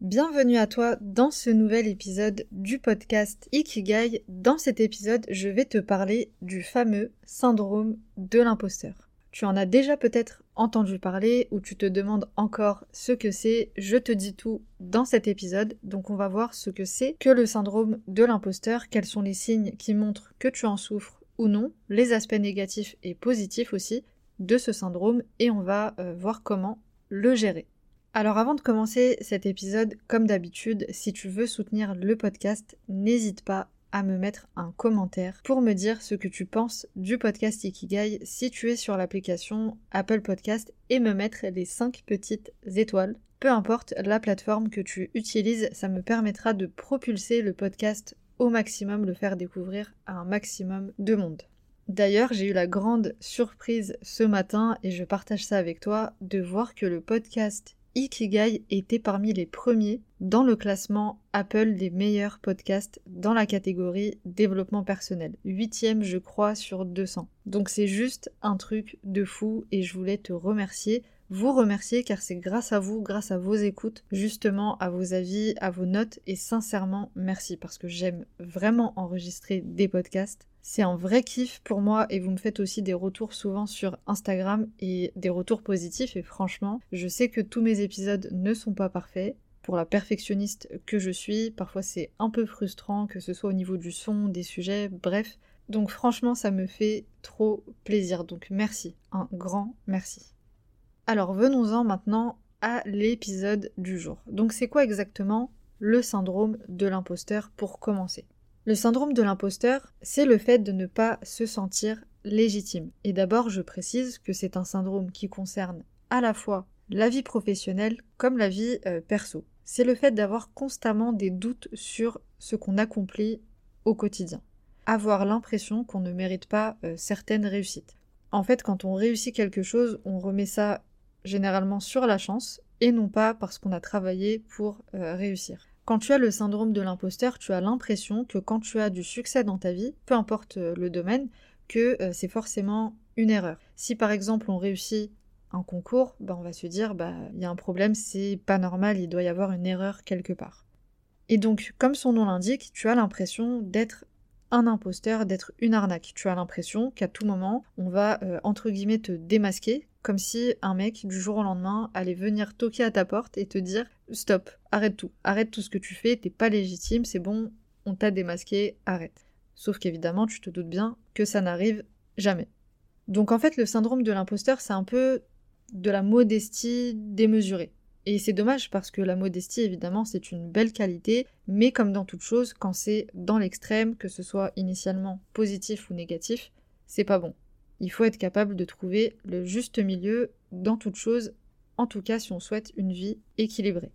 Bienvenue à toi dans ce nouvel épisode du podcast Ikigai. Dans cet épisode, je vais te parler du fameux syndrome de l'imposteur. Tu en as déjà peut-être entendu parler ou tu te demandes encore ce que c'est. Je te dis tout dans cet épisode. Donc on va voir ce que c'est que le syndrome de l'imposteur, quels sont les signes qui montrent que tu en souffres ou non, les aspects négatifs et positifs aussi de ce syndrome et on va euh, voir comment le gérer. Alors avant de commencer cet épisode, comme d'habitude, si tu veux soutenir le podcast, n'hésite pas à me mettre un commentaire pour me dire ce que tu penses du podcast Ikigai si tu es sur l'application Apple Podcast et me mettre les 5 petites étoiles. Peu importe la plateforme que tu utilises, ça me permettra de propulser le podcast au maximum, le faire découvrir à un maximum de monde. D'ailleurs, j'ai eu la grande surprise ce matin, et je partage ça avec toi, de voir que le podcast Ikigai était parmi les premiers dans le classement Apple des meilleurs podcasts dans la catégorie développement personnel. Huitième, je crois, sur 200. Donc c'est juste un truc de fou et je voulais te remercier vous remercier car c'est grâce à vous, grâce à vos écoutes, justement à vos avis, à vos notes et sincèrement merci parce que j'aime vraiment enregistrer des podcasts. C'est un vrai kiff pour moi et vous me faites aussi des retours souvent sur Instagram et des retours positifs et franchement, je sais que tous mes épisodes ne sont pas parfaits. Pour la perfectionniste que je suis, parfois c'est un peu frustrant que ce soit au niveau du son, des sujets, bref. Donc franchement, ça me fait trop plaisir. Donc merci, un grand merci. Alors venons-en maintenant à l'épisode du jour. Donc c'est quoi exactement le syndrome de l'imposteur pour commencer? Le syndrome de l'imposteur, c'est le fait de ne pas se sentir légitime. Et d'abord, je précise que c'est un syndrome qui concerne à la fois la vie professionnelle comme la vie euh, perso. C'est le fait d'avoir constamment des doutes sur ce qu'on accomplit au quotidien. Avoir l'impression qu'on ne mérite pas euh, certaines réussites. En fait, quand on réussit quelque chose, on remet ça généralement sur la chance et non pas parce qu'on a travaillé pour euh, réussir. Quand tu as le syndrome de l'imposteur, tu as l'impression que quand tu as du succès dans ta vie, peu importe euh, le domaine, que euh, c'est forcément une erreur. Si par exemple on réussit un concours, ben on va se dire bah il y a un problème, c'est pas normal, il doit y avoir une erreur quelque part. Et donc, comme son nom l'indique, tu as l'impression d'être imposteur, d'être une arnaque. Tu as l'impression qu'à tout moment, on va entre guillemets te démasquer, comme si un mec du jour au lendemain allait venir toquer à ta porte et te dire stop, arrête tout, arrête tout ce que tu fais, t'es pas légitime, c'est bon, on t'a démasqué, arrête. Sauf qu'évidemment, tu te doutes bien que ça n'arrive jamais. Donc en fait, le syndrome de l'imposteur, c'est un peu de la modestie démesurée. Et c'est dommage parce que la modestie, évidemment, c'est une belle qualité, mais comme dans toute chose, quand c'est dans l'extrême, que ce soit initialement positif ou négatif, c'est pas bon. Il faut être capable de trouver le juste milieu dans toute chose, en tout cas si on souhaite une vie équilibrée.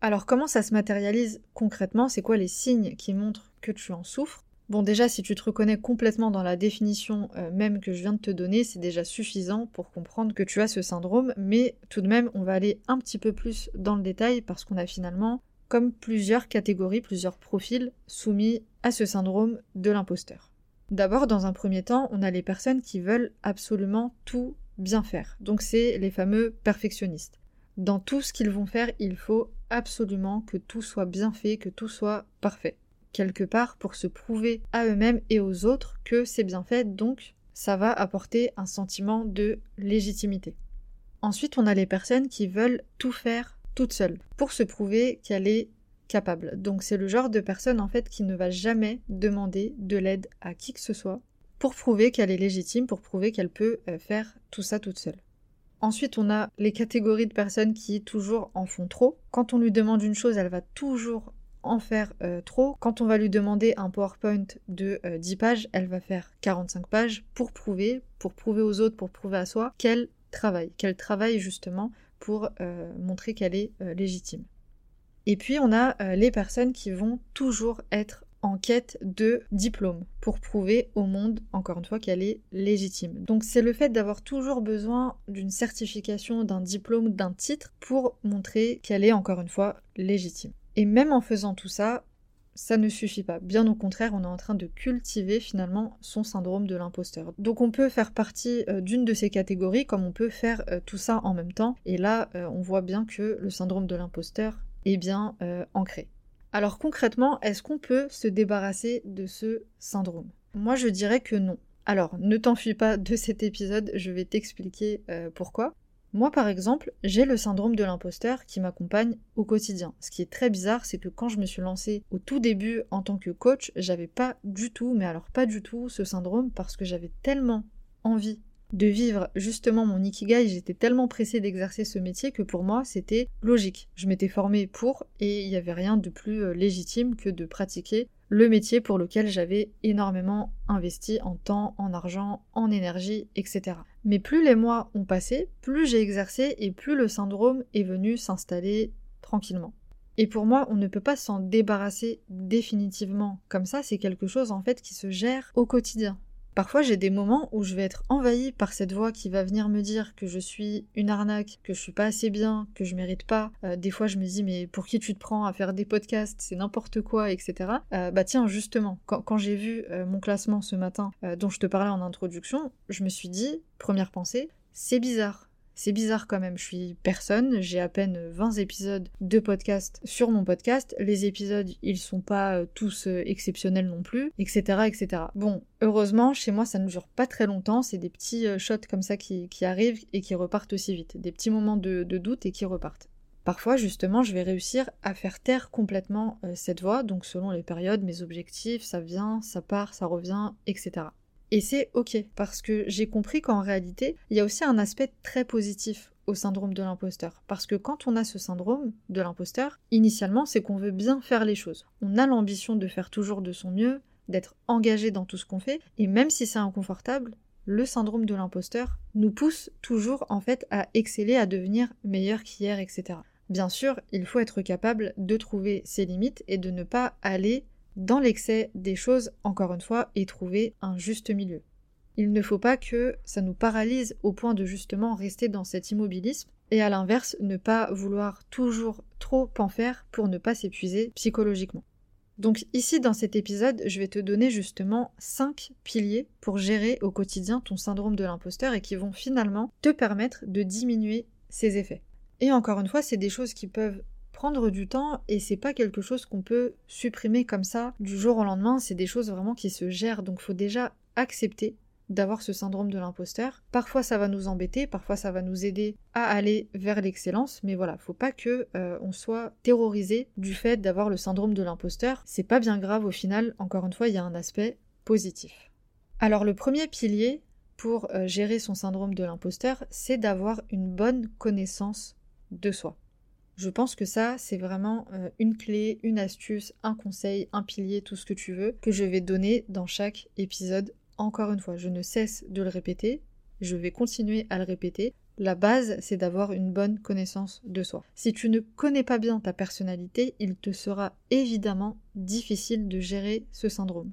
Alors comment ça se matérialise concrètement? C'est quoi les signes qui montrent que tu en souffres? Bon déjà si tu te reconnais complètement dans la définition euh, même que je viens de te donner, c'est déjà suffisant pour comprendre que tu as ce syndrome, mais tout de même on va aller un petit peu plus dans le détail parce qu'on a finalement comme plusieurs catégories, plusieurs profils soumis à ce syndrome de l'imposteur. D'abord, dans un premier temps, on a les personnes qui veulent absolument tout bien faire. Donc c'est les fameux perfectionnistes. Dans tout ce qu'ils vont faire, il faut absolument que tout soit bien fait, que tout soit parfait. Quelque part pour se prouver à eux-mêmes et aux autres que c'est bien fait, donc ça va apporter un sentiment de légitimité. Ensuite, on a les personnes qui veulent tout faire toutes seules pour se prouver qu'elle est capable. Donc c'est le genre de personne en fait qui ne va jamais demander de l'aide à qui que ce soit pour prouver qu'elle est légitime, pour prouver qu'elle peut euh, faire tout ça toute seule. Ensuite, on a les catégories de personnes qui toujours en font trop. Quand on lui demande une chose, elle va toujours en faire euh, trop. Quand on va lui demander un PowerPoint de 10 euh, pages, elle va faire 45 pages pour prouver, pour prouver aux autres, pour prouver à soi qu'elle travaille, qu'elle travaille justement pour montrer qu'elle est légitime. Et puis on a euh, les personnes qui vont toujours être en quête de diplôme pour prouver au monde, encore une fois, qu'elle est légitime. Donc c'est le fait d'avoir toujours besoin d'une certification, d'un diplôme, d'un titre pour montrer qu'elle est, encore une fois, légitime. Et même en faisant tout ça, ça ne suffit pas. Bien au contraire, on est en train de cultiver finalement son syndrome de l'imposteur. Donc on peut faire partie euh, d'une de ces catégories comme on peut faire euh, tout ça en même temps. Et là, euh, on voit bien que le syndrome de l'imposteur est bien ancré. Alors concrètement, est-ce qu'on peut se débarrasser de ce syndrome? Moi, je dirais que non. Alors, ne t'enfuis pas de cet épisode, je vais t'expliquer pourquoi. Moi, par exemple, j'ai le syndrome de l'imposteur qui m'accompagne au quotidien. Ce qui est très bizarre, c'est que quand je me suis lancée au tout début en tant que coach, j'avais pas du tout, mais alors pas du tout, ce syndrome parce que j'avais tellement envie de vivre justement mon ikigai, j'étais tellement pressée d'exercer ce métier que pour moi c'était logique. Je m'étais formée pour et il n'y avait rien de plus euh, légitime que de pratiquer le métier pour lequel j'avais énormément investi en temps, en argent, en énergie, etc. Mais plus les mois ont passé, plus j'ai exercé et plus le syndrome est venu s'installer tranquillement. Et pour moi, on ne peut pas s'en débarrasser définitivement. Comme ça, c'est quelque chose en fait qui se gère au quotidien. Parfois, j'ai des moments où je vais être envahie par cette voix qui va venir me dire que je suis une arnaque, que je suis pas assez bien, que je mérite pas. Euh, des fois, je me dis, mais pour qui tu te prends à faire des podcasts? C'est n'importe quoi, etc. Euh, bah tiens, justement, quand, j'ai vu euh, mon classement ce matin, dont je te parlais en introduction, je me suis dit, première pensée, c'est bizarre. C'est bizarre quand même, je suis personne, j'ai à peine 20 épisodes de podcast sur mon podcast, les épisodes ils sont pas euh, tous euh, exceptionnels non plus, etc. etc. Bon, heureusement, chez moi ça ne dure pas très longtemps, c'est des petits euh, shots comme ça qui, arrivent et qui repartent aussi vite, des petits moments de, doute et qui repartent. Parfois, justement, je vais réussir à faire taire complètement cette voix, donc selon les périodes, mes objectifs, ça vient, ça part, ça revient, etc. Et c'est ok, parce que j'ai compris qu'en réalité, il y a aussi un aspect très positif au syndrome de l'imposteur. Parce que quand on a ce syndrome de l'imposteur, initialement, c'est qu'on veut bien faire les choses. On a l'ambition de faire toujours de son mieux, d'être engagé dans tout ce qu'on fait, et même si c'est inconfortable, le syndrome de l'imposteur nous pousse toujours en fait à exceller, à devenir meilleur qu'hier, etc. Bien sûr, il faut être capable de trouver ses limites et de ne pas aller dans l'excès des choses, encore une fois, et trouver un juste milieu. Il ne faut pas que ça nous paralyse au point de justement rester dans cet immobilisme et à l'inverse ne pas vouloir toujours trop en faire pour ne pas s'épuiser psychologiquement. Donc ici dans cet épisode, je vais te donner justement 5 piliers pour gérer au quotidien ton syndrome de l'imposteur et qui vont finalement te permettre de diminuer ses effets. Et encore une fois, c'est des choses qui peuvent prendre du temps et c'est pas quelque chose qu'on peut supprimer comme ça du jour au lendemain, c'est des choses vraiment qui se gèrent donc faut déjà accepter d'avoir ce syndrome de l'imposteur. Parfois ça va nous embêter, parfois ça va nous aider à aller vers l'excellence, mais voilà, faut pas que euh, on soit terrorisé du fait d'avoir le syndrome de l'imposteur. C'est pas bien grave au final, encore une fois, il y a un aspect positif. Alors le premier pilier pour euh, gérer son syndrome de l'imposteur, c'est d'avoir une bonne connaissance de soi. Je pense que ça, c'est vraiment euh, une clé, une astuce, un conseil, un pilier, tout ce que tu veux, que je vais donner dans chaque épisode. Encore une fois, je ne cesse de le répéter, je vais continuer à le répéter. La base, c'est d'avoir une bonne connaissance de soi. Si tu ne connais pas bien ta personnalité, il te sera évidemment difficile de gérer ce syndrome.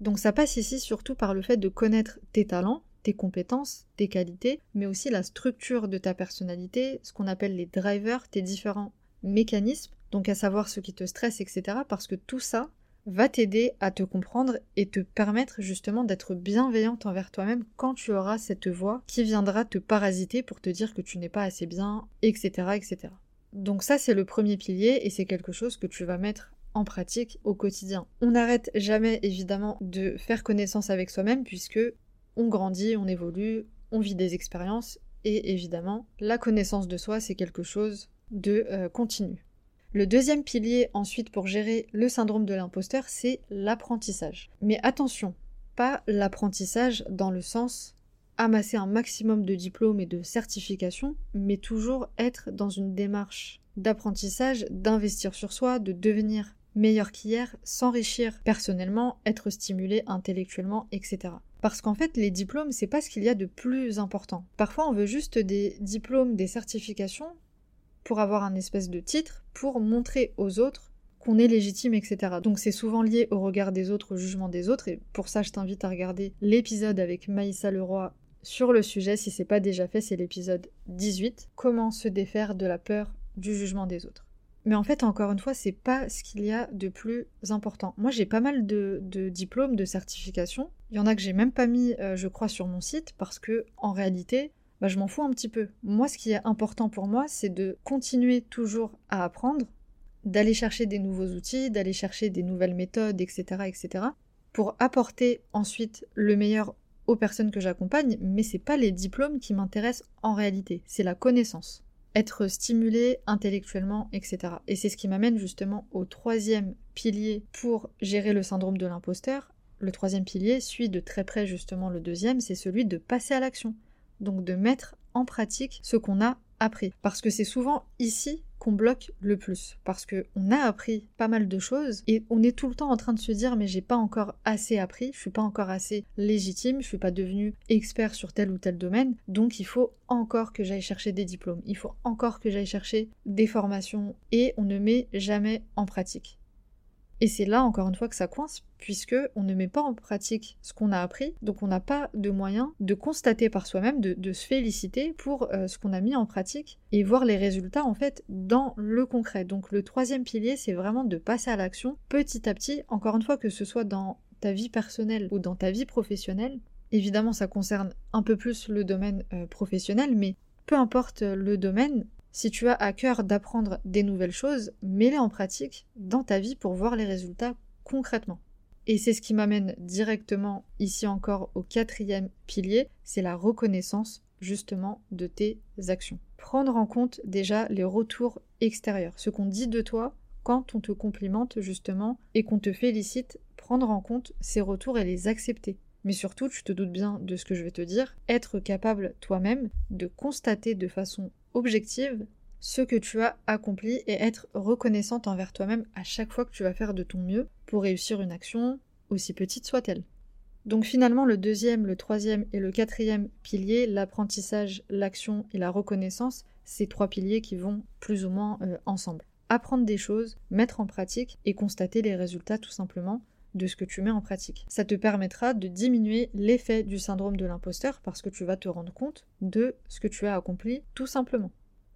Donc ça passe ici surtout par le fait de connaître tes talents, tes compétences, tes qualités, mais aussi la structure de ta personnalité, ce qu'on appelle les drivers, tes différents mécanismes, donc à savoir ce qui te stresse, etc. Parce que tout ça va t'aider à te comprendre et te permettre justement d'être bienveillante envers toi-même quand tu auras cette voix qui viendra te parasiter pour te dire que tu n'es pas assez bien, etc. etc. Donc ça c'est le premier pilier et c'est quelque chose que tu vas mettre en pratique au quotidien. On n'arrête jamais évidemment de faire connaissance avec soi-même puisque on grandit, on évolue, on vit des expériences et évidemment, la connaissance de soi, c'est quelque chose de euh, continu. Le deuxième pilier ensuite pour gérer le syndrome de l'imposteur, c'est l'apprentissage. Mais attention, pas l'apprentissage dans le sens amasser un maximum de diplômes et de certifications, mais toujours être dans une démarche d'apprentissage, d'investir sur soi, de devenir meilleur qu'hier, s'enrichir personnellement, être stimulé intellectuellement, etc. Parce qu'en fait, les diplômes, c'est pas ce qu'il y a de plus important. Parfois, on veut juste des diplômes, des certifications pour avoir un espèce de titre, pour montrer aux autres qu'on est légitime, etc. Donc c'est souvent lié au regard des autres, au jugement des autres, et pour ça je t'invite à regarder l'épisode avec Maïssa Leroy sur le sujet, si c'est pas déjà fait, c'est l'épisode 18, comment se défaire de la peur du jugement des autres. Mais en fait, encore une fois, c'est pas ce qu'il y a de plus important. Moi, j'ai pas mal de, diplômes, de certifications. Il y en a que j'ai même pas mis, euh, je crois, sur mon site parce que, en réalité, bah, je m'en fous un petit peu. Moi, ce qui est important pour moi, c'est de continuer toujours à apprendre, d'aller chercher des nouveaux outils, d'aller chercher des nouvelles méthodes, etc., etc., pour apporter ensuite le meilleur aux personnes que j'accompagne, mais c'est pas les diplômes qui m'intéressent en réalité, c'est la connaissance. Être stimulé intellectuellement, etc. Et c'est ce qui m'amène justement au troisième pilier pour gérer le syndrome de l'imposteur. Le troisième pilier suit de très près justement le deuxième, c'est celui de passer à l'action. Donc de mettre en pratique ce qu'on a appris. Parce que c'est souvent ici bloque le plus. Parce qu'on a appris pas mal de choses et on est tout le temps en train de se dire mais j'ai pas encore assez appris, je suis pas encore assez légitime, je suis pas devenu expert sur tel ou tel domaine, donc il faut encore que j'aille chercher des diplômes, il faut encore que j'aille chercher des formations et on ne met jamais en pratique. Et c'est là encore une fois que ça coince, puisque on ne met pas en pratique ce qu'on a appris, donc on n'a pas de moyen de constater par soi-même, de, se féliciter pour euh, ce qu'on a mis en pratique et voir les résultats en fait dans le concret. Donc le troisième pilier, c'est vraiment de passer à l'action petit à petit, encore une fois que ce soit dans ta vie personnelle ou dans ta vie professionnelle. Évidemment, ça concerne un peu plus le domaine euh, professionnel, mais peu importe le domaine, si tu as à cœur d'apprendre des nouvelles choses, mets-les en pratique dans ta vie pour voir les résultats concrètement. Et c'est ce qui m'amène directement ici encore au quatrième pilier, c'est la reconnaissance justement de tes actions. Prendre en compte déjà les retours extérieurs, ce qu'on dit de toi quand on te complimente justement et qu'on te félicite, prendre en compte ces retours et les accepter. Mais surtout, tu te doutes bien de ce que je vais te dire, être capable toi-même de constater de façon objective ce que tu as accompli et être reconnaissante envers toi-même à chaque fois que tu vas faire de ton mieux pour réussir une action, aussi petite soit-elle. Donc finalement, le deuxième, le troisième et le quatrième pilier, l'apprentissage, l'action et la reconnaissance, ces trois piliers qui vont plus ou moins euh, ensemble. Apprendre des choses, mettre en pratique et constater les résultats tout simplement de ce que tu mets en pratique. Ça te permettra de diminuer l'effet du syndrome de l'imposteur parce que tu vas te rendre compte de ce que tu as accompli tout simplement.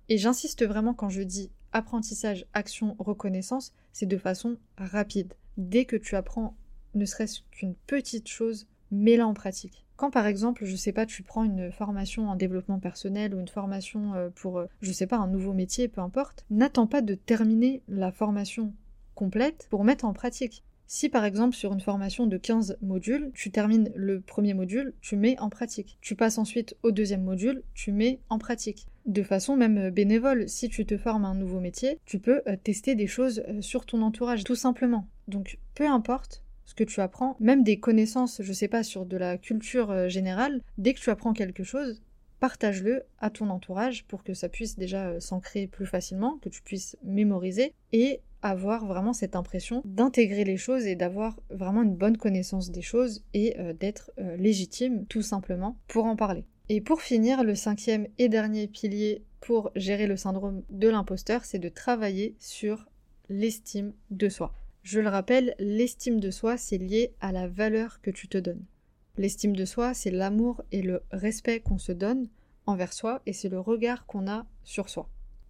Et j'insiste vraiment quand je dis apprentissage, action, reconnaissance, c'est de façon rapide. Dès que tu apprends ne serait-ce qu'une petite chose, mets-la en pratique. Quand par exemple, je sais pas, tu prends une formation en développement personnel ou une formation euh, pour, euh, je sais pas, un nouveau métier, peu importe, n'attends pas de terminer la formation complète pour mettre en pratique. Si par exemple sur une formation de 15 modules, tu termines le premier module, tu mets en pratique. Tu passes ensuite au deuxième module, tu mets en pratique. De façon même euh, bénévole, si tu te formes un nouveau métier, tu peux euh, tester des choses euh, sur ton entourage, tout simplement. Donc peu importe ce que tu apprends, même des connaissances, je sais pas, sur de la culture générale, dès que tu apprends quelque chose, partage-le à ton entourage pour que ça puisse déjà s'ancrer plus facilement, que tu puisses mémoriser et avoir vraiment cette impression d'intégrer les choses et d'avoir vraiment une bonne connaissance des choses et euh, d'être euh, légitime tout simplement pour en parler. Et pour finir, le cinquième et dernier pilier pour gérer le syndrome de l'imposteur, c'est de travailler sur l'estime de soi. Je le rappelle, l'estime de soi, c'est lié à la valeur que tu te donnes. L'estime de soi, c'est l'amour et le respect qu'on se donne envers soi et c'est le regard qu'on a sur soi.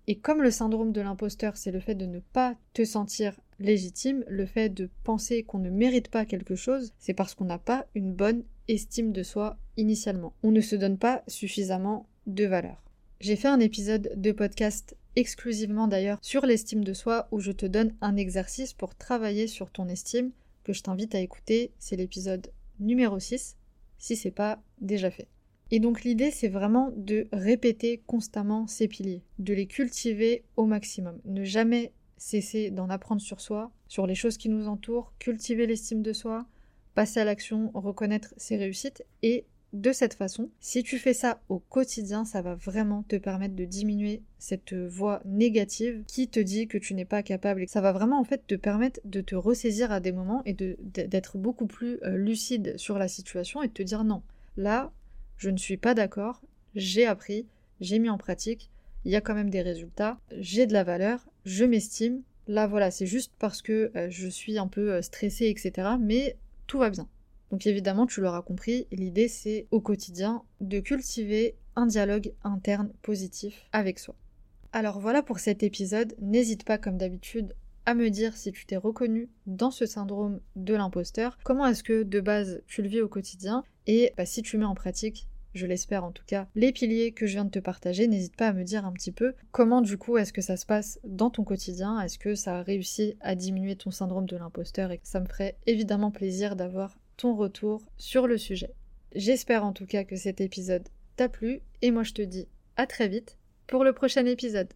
Et comme le syndrome de l'imposteur, c'est le fait de ne pas te sentir légitime, le fait de penser qu'on ne mérite pas quelque chose, c'est parce qu'on n'a pas une bonne estime de soi initialement. On ne se donne pas suffisamment de valeur. J'ai fait un épisode de podcast exclusivement d'ailleurs sur l'estime de soi où je te donne un exercice pour travailler sur ton estime que je t'invite à écouter, c'est l'épisode numéro 6 si c'est pas déjà fait. Et donc l'idée, c'est vraiment de répéter constamment ces piliers, de les cultiver au maximum, ne jamais cesser d'en apprendre sur soi, sur les choses qui nous entourent, cultiver l'estime de soi, passer à l'action, reconnaître ses réussites et de cette façon, si tu fais ça au quotidien, ça va vraiment te permettre de diminuer cette voix négative qui te dit que tu n'es pas capable. Ça va vraiment en fait te permettre de te ressaisir à des moments et d'être beaucoup plus euh, lucide sur la situation et de te dire non. Là, je ne suis pas d'accord, j'ai appris, j'ai mis en pratique, il y a quand même des résultats, j'ai de la valeur, je m'estime, Là, voilà, c'est juste parce que euh, je suis un peu euh, stressée, etc. Mais tout va bien. Donc évidemment, tu l'auras compris, l'idée c'est au quotidien de cultiver un dialogue interne positif avec soi. Alors voilà pour cet épisode, n'hésite pas comme d'habitude à me dire si tu t'es reconnu dans ce syndrome de l'imposteur, comment est-ce que de base tu le vis au quotidien, et bah, si tu mets en pratique je l'espère en tout cas, les piliers que je viens de te partager, n'hésite pas à me dire un petit peu comment du coup est-ce que ça se passe dans ton quotidien, est-ce que ça a réussi à diminuer ton syndrome de l'imposteur et ça me ferait évidemment plaisir d'avoir ton retour sur le sujet. J'espère en tout cas que cet épisode t'a plu et moi je te dis à très vite pour le prochain épisode.